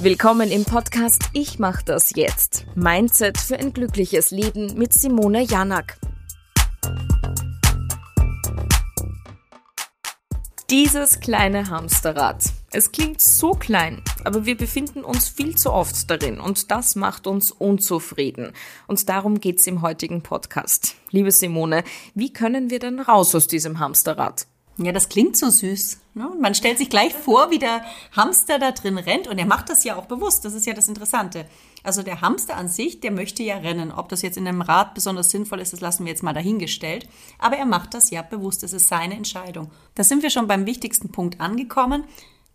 Willkommen im Podcast Ich mach das jetzt. Mindset für ein glückliches Leben mit Simone Janak. Dieses kleine Hamsterrad. Es klingt so klein, aber wir befinden uns viel zu oft darin und das macht uns unzufrieden. Und darum geht's im heutigen Podcast. Liebe Simone, wie können wir denn raus aus diesem Hamsterrad? Ja, das klingt so süß. Ne? Man stellt sich gleich vor, wie der Hamster da drin rennt und er macht das ja auch bewusst. Das ist ja das Interessante. Also der Hamster an sich, der möchte ja rennen. Ob das jetzt in einem Rad besonders sinnvoll ist, das lassen wir jetzt mal dahingestellt. Aber er macht das ja bewusst. Das ist seine Entscheidung. Da sind wir schon beim wichtigsten Punkt angekommen.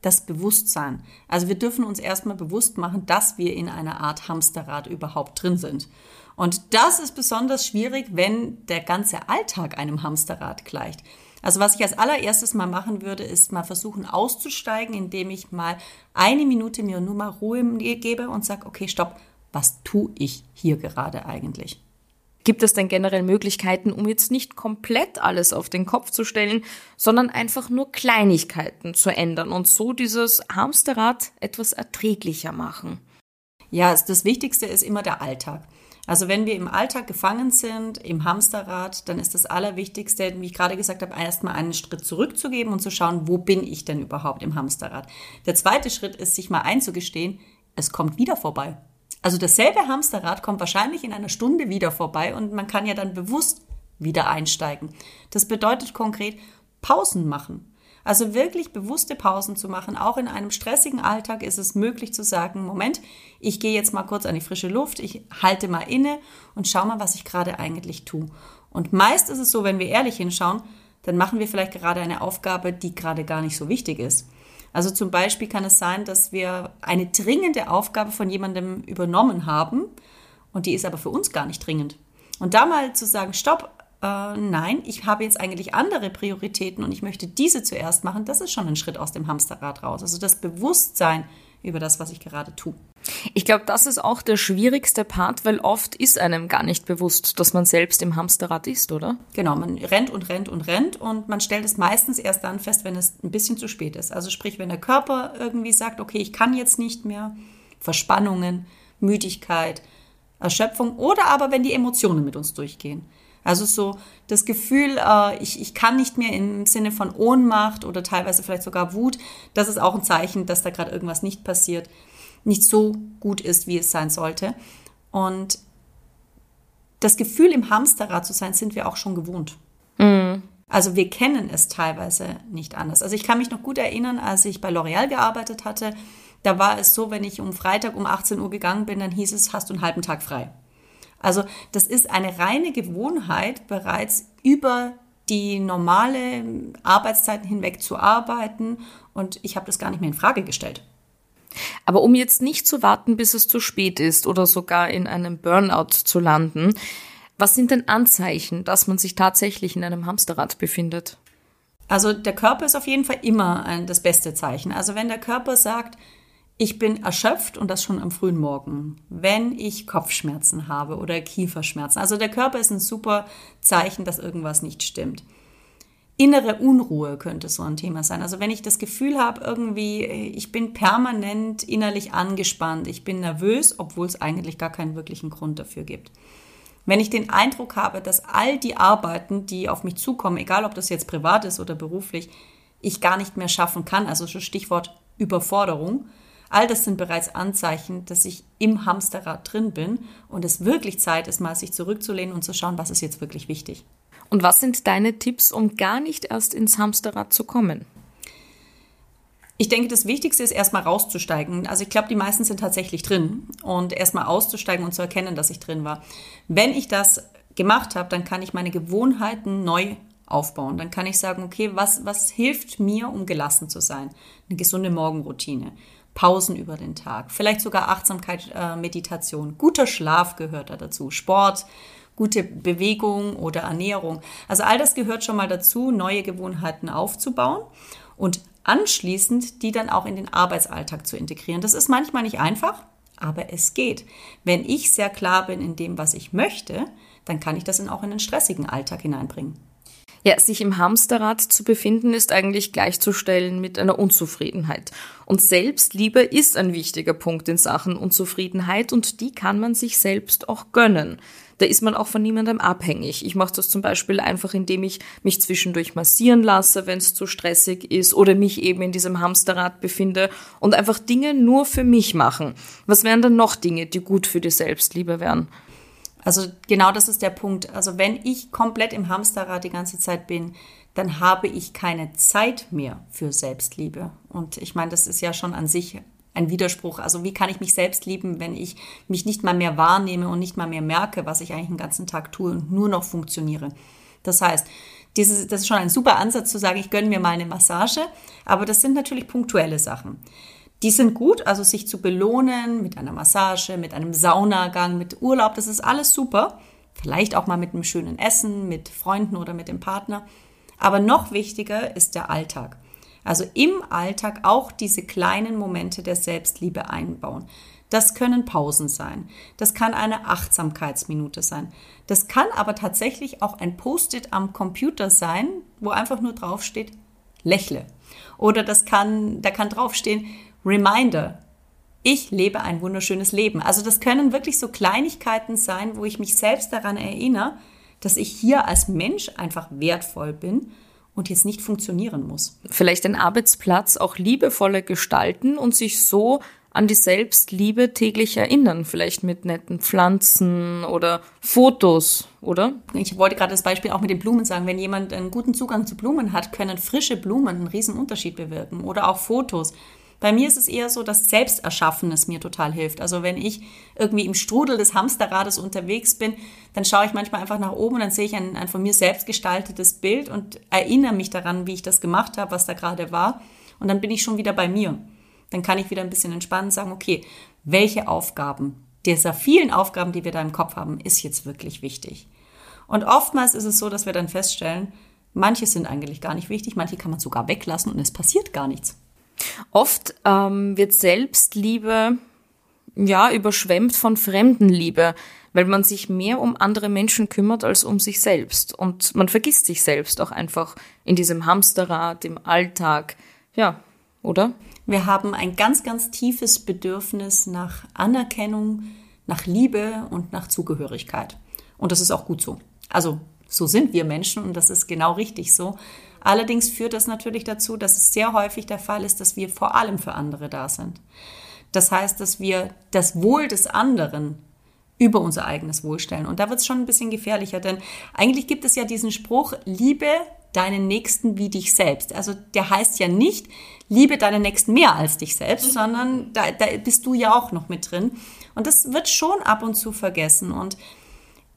Das Bewusstsein. Also wir dürfen uns erstmal bewusst machen, dass wir in einer Art Hamsterrad überhaupt drin sind. Und das ist besonders schwierig, wenn der ganze Alltag einem Hamsterrad gleicht. Also was ich als allererstes mal machen würde, ist mal versuchen auszusteigen, indem ich mal eine Minute mir nur mal Ruhe gebe und sage, okay, stopp, was tue ich hier gerade eigentlich? Gibt es denn generell Möglichkeiten, um jetzt nicht komplett alles auf den Kopf zu stellen, sondern einfach nur Kleinigkeiten zu ändern und so dieses Hamsterrad etwas erträglicher machen? Ja, das Wichtigste ist immer der Alltag. Also wenn wir im Alltag gefangen sind, im Hamsterrad, dann ist das Allerwichtigste, wie ich gerade gesagt habe, erstmal einen Schritt zurückzugeben und zu schauen, wo bin ich denn überhaupt im Hamsterrad. Der zweite Schritt ist, sich mal einzugestehen, es kommt wieder vorbei. Also dasselbe Hamsterrad kommt wahrscheinlich in einer Stunde wieder vorbei und man kann ja dann bewusst wieder einsteigen. Das bedeutet konkret Pausen machen. Also wirklich bewusste Pausen zu machen. Auch in einem stressigen Alltag ist es möglich zu sagen, Moment, ich gehe jetzt mal kurz an die frische Luft, ich halte mal inne und schau mal, was ich gerade eigentlich tue. Und meist ist es so, wenn wir ehrlich hinschauen, dann machen wir vielleicht gerade eine Aufgabe, die gerade gar nicht so wichtig ist. Also zum Beispiel kann es sein, dass wir eine dringende Aufgabe von jemandem übernommen haben und die ist aber für uns gar nicht dringend. Und da mal zu sagen, stopp, äh, nein, ich habe jetzt eigentlich andere Prioritäten und ich möchte diese zuerst machen, das ist schon ein Schritt aus dem Hamsterrad raus. Also das Bewusstsein über das, was ich gerade tue. Ich glaube, das ist auch der schwierigste Part, weil oft ist einem gar nicht bewusst, dass man selbst im Hamsterrad ist, oder? Genau, man rennt und rennt und rennt und man stellt es meistens erst dann fest, wenn es ein bisschen zu spät ist. Also sprich, wenn der Körper irgendwie sagt, okay, ich kann jetzt nicht mehr, Verspannungen, Müdigkeit, Erschöpfung oder aber wenn die Emotionen mit uns durchgehen. Also so das Gefühl, äh, ich, ich kann nicht mehr im Sinne von Ohnmacht oder teilweise vielleicht sogar Wut, das ist auch ein Zeichen, dass da gerade irgendwas nicht passiert, nicht so gut ist, wie es sein sollte. Und das Gefühl, im Hamsterrad zu sein, sind wir auch schon gewohnt. Mhm. Also wir kennen es teilweise nicht anders. Also ich kann mich noch gut erinnern, als ich bei L'Oreal gearbeitet hatte, da war es so, wenn ich um Freitag um 18 Uhr gegangen bin, dann hieß es, hast du einen halben Tag frei. Also das ist eine reine Gewohnheit, bereits über die normale Arbeitszeiten hinweg zu arbeiten und ich habe das gar nicht mehr in Frage gestellt. Aber um jetzt nicht zu warten, bis es zu spät ist oder sogar in einem Burnout zu landen, was sind denn Anzeichen, dass man sich tatsächlich in einem Hamsterrad befindet? Also der Körper ist auf jeden Fall immer das beste Zeichen. Also wenn der Körper sagt, ich bin erschöpft und das schon am frühen Morgen, wenn ich Kopfschmerzen habe oder Kieferschmerzen. Also der Körper ist ein super Zeichen, dass irgendwas nicht stimmt. Innere Unruhe könnte so ein Thema sein. Also wenn ich das Gefühl habe, irgendwie, ich bin permanent innerlich angespannt, ich bin nervös, obwohl es eigentlich gar keinen wirklichen Grund dafür gibt. Wenn ich den Eindruck habe, dass all die Arbeiten, die auf mich zukommen, egal ob das jetzt privat ist oder beruflich, ich gar nicht mehr schaffen kann, also Stichwort Überforderung, All das sind bereits Anzeichen, dass ich im Hamsterrad drin bin und es wirklich Zeit ist, mal sich zurückzulehnen und zu schauen, was ist jetzt wirklich wichtig. Und was sind deine Tipps, um gar nicht erst ins Hamsterrad zu kommen? Ich denke, das Wichtigste ist erstmal rauszusteigen. Also ich glaube, die meisten sind tatsächlich drin und erstmal auszusteigen und zu erkennen, dass ich drin war. Wenn ich das gemacht habe, dann kann ich meine Gewohnheiten neu aufbauen. Dann kann ich sagen, okay, was, was hilft mir, um gelassen zu sein? Eine gesunde Morgenroutine. Pausen über den Tag, vielleicht sogar Achtsamkeit, äh, Meditation, guter Schlaf gehört da dazu, Sport, gute Bewegung oder Ernährung. Also all das gehört schon mal dazu, neue Gewohnheiten aufzubauen und anschließend die dann auch in den Arbeitsalltag zu integrieren. Das ist manchmal nicht einfach, aber es geht. Wenn ich sehr klar bin in dem, was ich möchte, dann kann ich das auch in den stressigen Alltag hineinbringen. Ja, sich im Hamsterrad zu befinden, ist eigentlich gleichzustellen mit einer Unzufriedenheit. Und Selbstliebe ist ein wichtiger Punkt in Sachen Unzufriedenheit und die kann man sich selbst auch gönnen. Da ist man auch von niemandem abhängig. Ich mache das zum Beispiel einfach, indem ich mich zwischendurch massieren lasse, wenn es zu stressig ist oder mich eben in diesem Hamsterrad befinde und einfach Dinge nur für mich machen. Was wären dann noch Dinge, die gut für die Selbstliebe wären? Also genau das ist der Punkt. Also wenn ich komplett im Hamsterrad die ganze Zeit bin, dann habe ich keine Zeit mehr für Selbstliebe. Und ich meine, das ist ja schon an sich ein Widerspruch. Also wie kann ich mich selbst lieben, wenn ich mich nicht mal mehr wahrnehme und nicht mal mehr merke, was ich eigentlich den ganzen Tag tue und nur noch funktioniere. Das heißt, dieses, das ist schon ein super Ansatz zu sagen, ich gönne mir mal eine Massage, aber das sind natürlich punktuelle Sachen. Die sind gut, also sich zu belohnen mit einer Massage, mit einem Saunagang, mit Urlaub, das ist alles super. Vielleicht auch mal mit einem schönen Essen, mit Freunden oder mit dem Partner. Aber noch wichtiger ist der Alltag. Also im Alltag auch diese kleinen Momente der Selbstliebe einbauen. Das können Pausen sein. Das kann eine Achtsamkeitsminute sein. Das kann aber tatsächlich auch ein Post-it am Computer sein, wo einfach nur draufsteht, lächle. Oder das kann, da kann draufstehen, Reminder, ich lebe ein wunderschönes Leben. Also das können wirklich so Kleinigkeiten sein, wo ich mich selbst daran erinnere, dass ich hier als Mensch einfach wertvoll bin und jetzt nicht funktionieren muss. Vielleicht den Arbeitsplatz auch liebevoller gestalten und sich so an die Selbstliebe täglich erinnern, vielleicht mit netten Pflanzen oder Fotos, oder? Ich wollte gerade das Beispiel auch mit den Blumen sagen. Wenn jemand einen guten Zugang zu Blumen hat, können frische Blumen einen riesen Unterschied bewirken oder auch Fotos. Bei mir ist es eher so, dass Selbsterschaffenes mir total hilft. Also wenn ich irgendwie im Strudel des Hamsterrades unterwegs bin, dann schaue ich manchmal einfach nach oben und dann sehe ich ein, ein von mir selbst gestaltetes Bild und erinnere mich daran, wie ich das gemacht habe, was da gerade war. Und dann bin ich schon wieder bei mir. Dann kann ich wieder ein bisschen entspannen und sagen, okay, welche Aufgaben dieser vielen Aufgaben, die wir da im Kopf haben, ist jetzt wirklich wichtig. Und oftmals ist es so, dass wir dann feststellen, manche sind eigentlich gar nicht wichtig, manche kann man sogar weglassen und es passiert gar nichts. Oft ähm, wird Selbstliebe ja überschwemmt von Fremdenliebe, weil man sich mehr um andere Menschen kümmert als um sich selbst und man vergisst sich selbst auch einfach in diesem Hamsterrad im Alltag. Ja, oder? Wir haben ein ganz ganz tiefes Bedürfnis nach Anerkennung, nach Liebe und nach Zugehörigkeit. Und das ist auch gut so. Also so sind wir Menschen und das ist genau richtig so. Allerdings führt das natürlich dazu, dass es sehr häufig der Fall ist, dass wir vor allem für andere da sind. Das heißt, dass wir das Wohl des anderen über unser eigenes Wohl stellen. Und da wird es schon ein bisschen gefährlicher, denn eigentlich gibt es ja diesen Spruch, liebe deinen Nächsten wie dich selbst. Also der heißt ja nicht, liebe deinen Nächsten mehr als dich selbst, mhm. sondern da, da bist du ja auch noch mit drin. Und das wird schon ab und zu vergessen. Und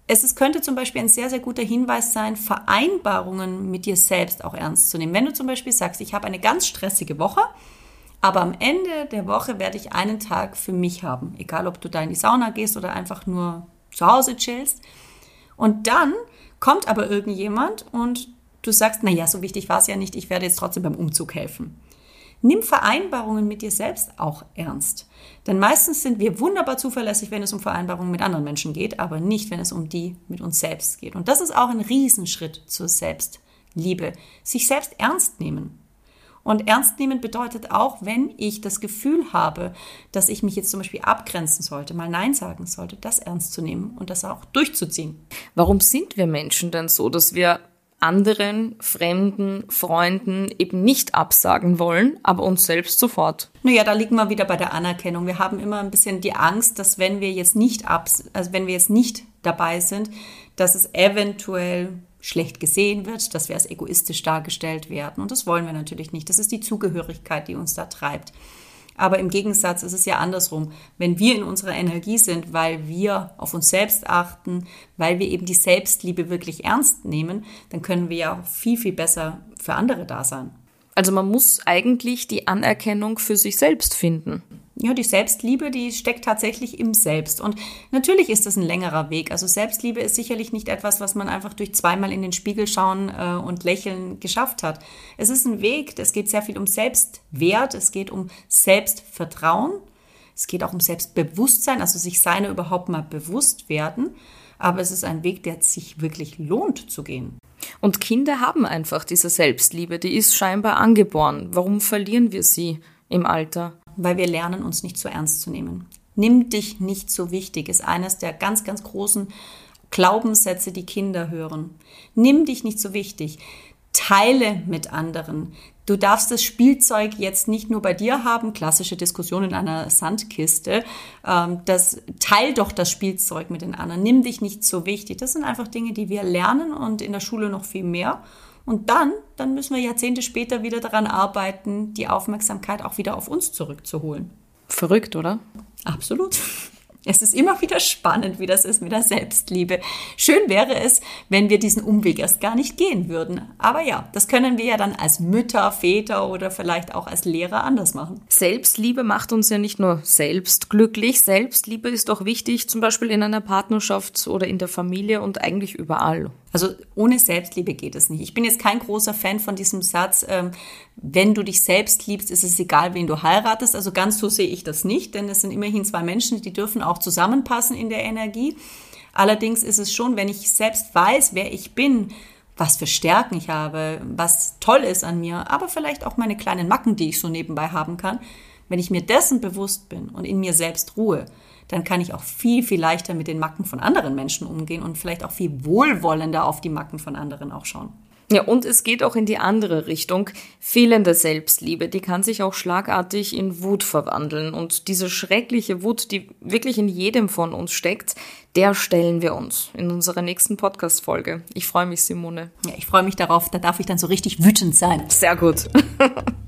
es ist, könnte zum Beispiel ein sehr, sehr guter Hinweis sein, Vereinbarungen mit dir selbst auch ernst zu nehmen. Wenn du zum Beispiel sagst, ich habe eine ganz stressige Woche, aber am Ende der Woche werde ich einen Tag für mich haben. Egal, ob du da in die Sauna gehst oder einfach nur zu Hause chillst. Und dann kommt aber irgendjemand und du sagst, na ja, so wichtig war es ja nicht, ich werde jetzt trotzdem beim Umzug helfen. Nimm Vereinbarungen mit dir selbst auch ernst. Denn meistens sind wir wunderbar zuverlässig, wenn es um Vereinbarungen mit anderen Menschen geht, aber nicht, wenn es um die mit uns selbst geht. Und das ist auch ein Riesenschritt zur Selbstliebe. Sich selbst ernst nehmen. Und ernst nehmen bedeutet auch, wenn ich das Gefühl habe, dass ich mich jetzt zum Beispiel abgrenzen sollte, mal Nein sagen sollte, das ernst zu nehmen und das auch durchzuziehen. Warum sind wir Menschen denn so, dass wir anderen, fremden, Freunden eben nicht absagen wollen, aber uns selbst sofort. Naja, da liegen wir wieder bei der Anerkennung. Wir haben immer ein bisschen die Angst, dass wenn wir jetzt nicht abs also wenn wir jetzt nicht dabei sind, dass es eventuell schlecht gesehen wird, dass wir als egoistisch dargestellt werden. Und das wollen wir natürlich nicht. Das ist die Zugehörigkeit, die uns da treibt. Aber im Gegensatz ist es ja andersrum. Wenn wir in unserer Energie sind, weil wir auf uns selbst achten, weil wir eben die Selbstliebe wirklich ernst nehmen, dann können wir ja viel, viel besser für andere da sein. Also man muss eigentlich die Anerkennung für sich selbst finden. Ja, die Selbstliebe, die steckt tatsächlich im Selbst. Und natürlich ist das ein längerer Weg. Also Selbstliebe ist sicherlich nicht etwas, was man einfach durch zweimal in den Spiegel schauen äh, und lächeln geschafft hat. Es ist ein Weg, es geht sehr viel um Selbstwert, es geht um Selbstvertrauen, es geht auch um Selbstbewusstsein, also sich seiner überhaupt mal bewusst werden. Aber es ist ein Weg, der sich wirklich lohnt zu gehen. Und Kinder haben einfach diese Selbstliebe, die ist scheinbar angeboren. Warum verlieren wir sie im Alter? Weil wir lernen, uns nicht so ernst zu nehmen. Nimm dich nicht so wichtig, ist eines der ganz, ganz großen Glaubenssätze, die Kinder hören. Nimm dich nicht so wichtig. Teile mit anderen. Du darfst das Spielzeug jetzt nicht nur bei dir haben, klassische Diskussion in einer Sandkiste. Ähm, das, teil doch das Spielzeug mit den anderen. Nimm dich nicht so wichtig. Das sind einfach Dinge, die wir lernen und in der Schule noch viel mehr. Und dann, dann müssen wir Jahrzehnte später wieder daran arbeiten, die Aufmerksamkeit auch wieder auf uns zurückzuholen. Verrückt, oder? Absolut. Es ist immer wieder spannend, wie das ist mit der Selbstliebe. Schön wäre es, wenn wir diesen Umweg erst gar nicht gehen würden. Aber ja, das können wir ja dann als Mütter, Väter oder vielleicht auch als Lehrer anders machen. Selbstliebe macht uns ja nicht nur selbst glücklich. Selbstliebe ist auch wichtig, zum Beispiel in einer Partnerschaft oder in der Familie und eigentlich überall. Also ohne Selbstliebe geht es nicht. Ich bin jetzt kein großer Fan von diesem Satz, ähm, wenn du dich selbst liebst, ist es egal, wen du heiratest. Also ganz so sehe ich das nicht, denn es sind immerhin zwei Menschen, die dürfen auch zusammenpassen in der Energie. Allerdings ist es schon, wenn ich selbst weiß, wer ich bin, was für Stärken ich habe, was toll ist an mir, aber vielleicht auch meine kleinen Macken, die ich so nebenbei haben kann, wenn ich mir dessen bewusst bin und in mir selbst ruhe, dann kann ich auch viel, viel leichter mit den Macken von anderen Menschen umgehen und vielleicht auch viel wohlwollender auf die Macken von anderen auch schauen. Ja, und es geht auch in die andere Richtung. Fehlende Selbstliebe, die kann sich auch schlagartig in Wut verwandeln. Und diese schreckliche Wut, die wirklich in jedem von uns steckt, der stellen wir uns in unserer nächsten Podcast-Folge. Ich freue mich, Simone. Ja, ich freue mich darauf. Da darf ich dann so richtig wütend sein. Sehr gut.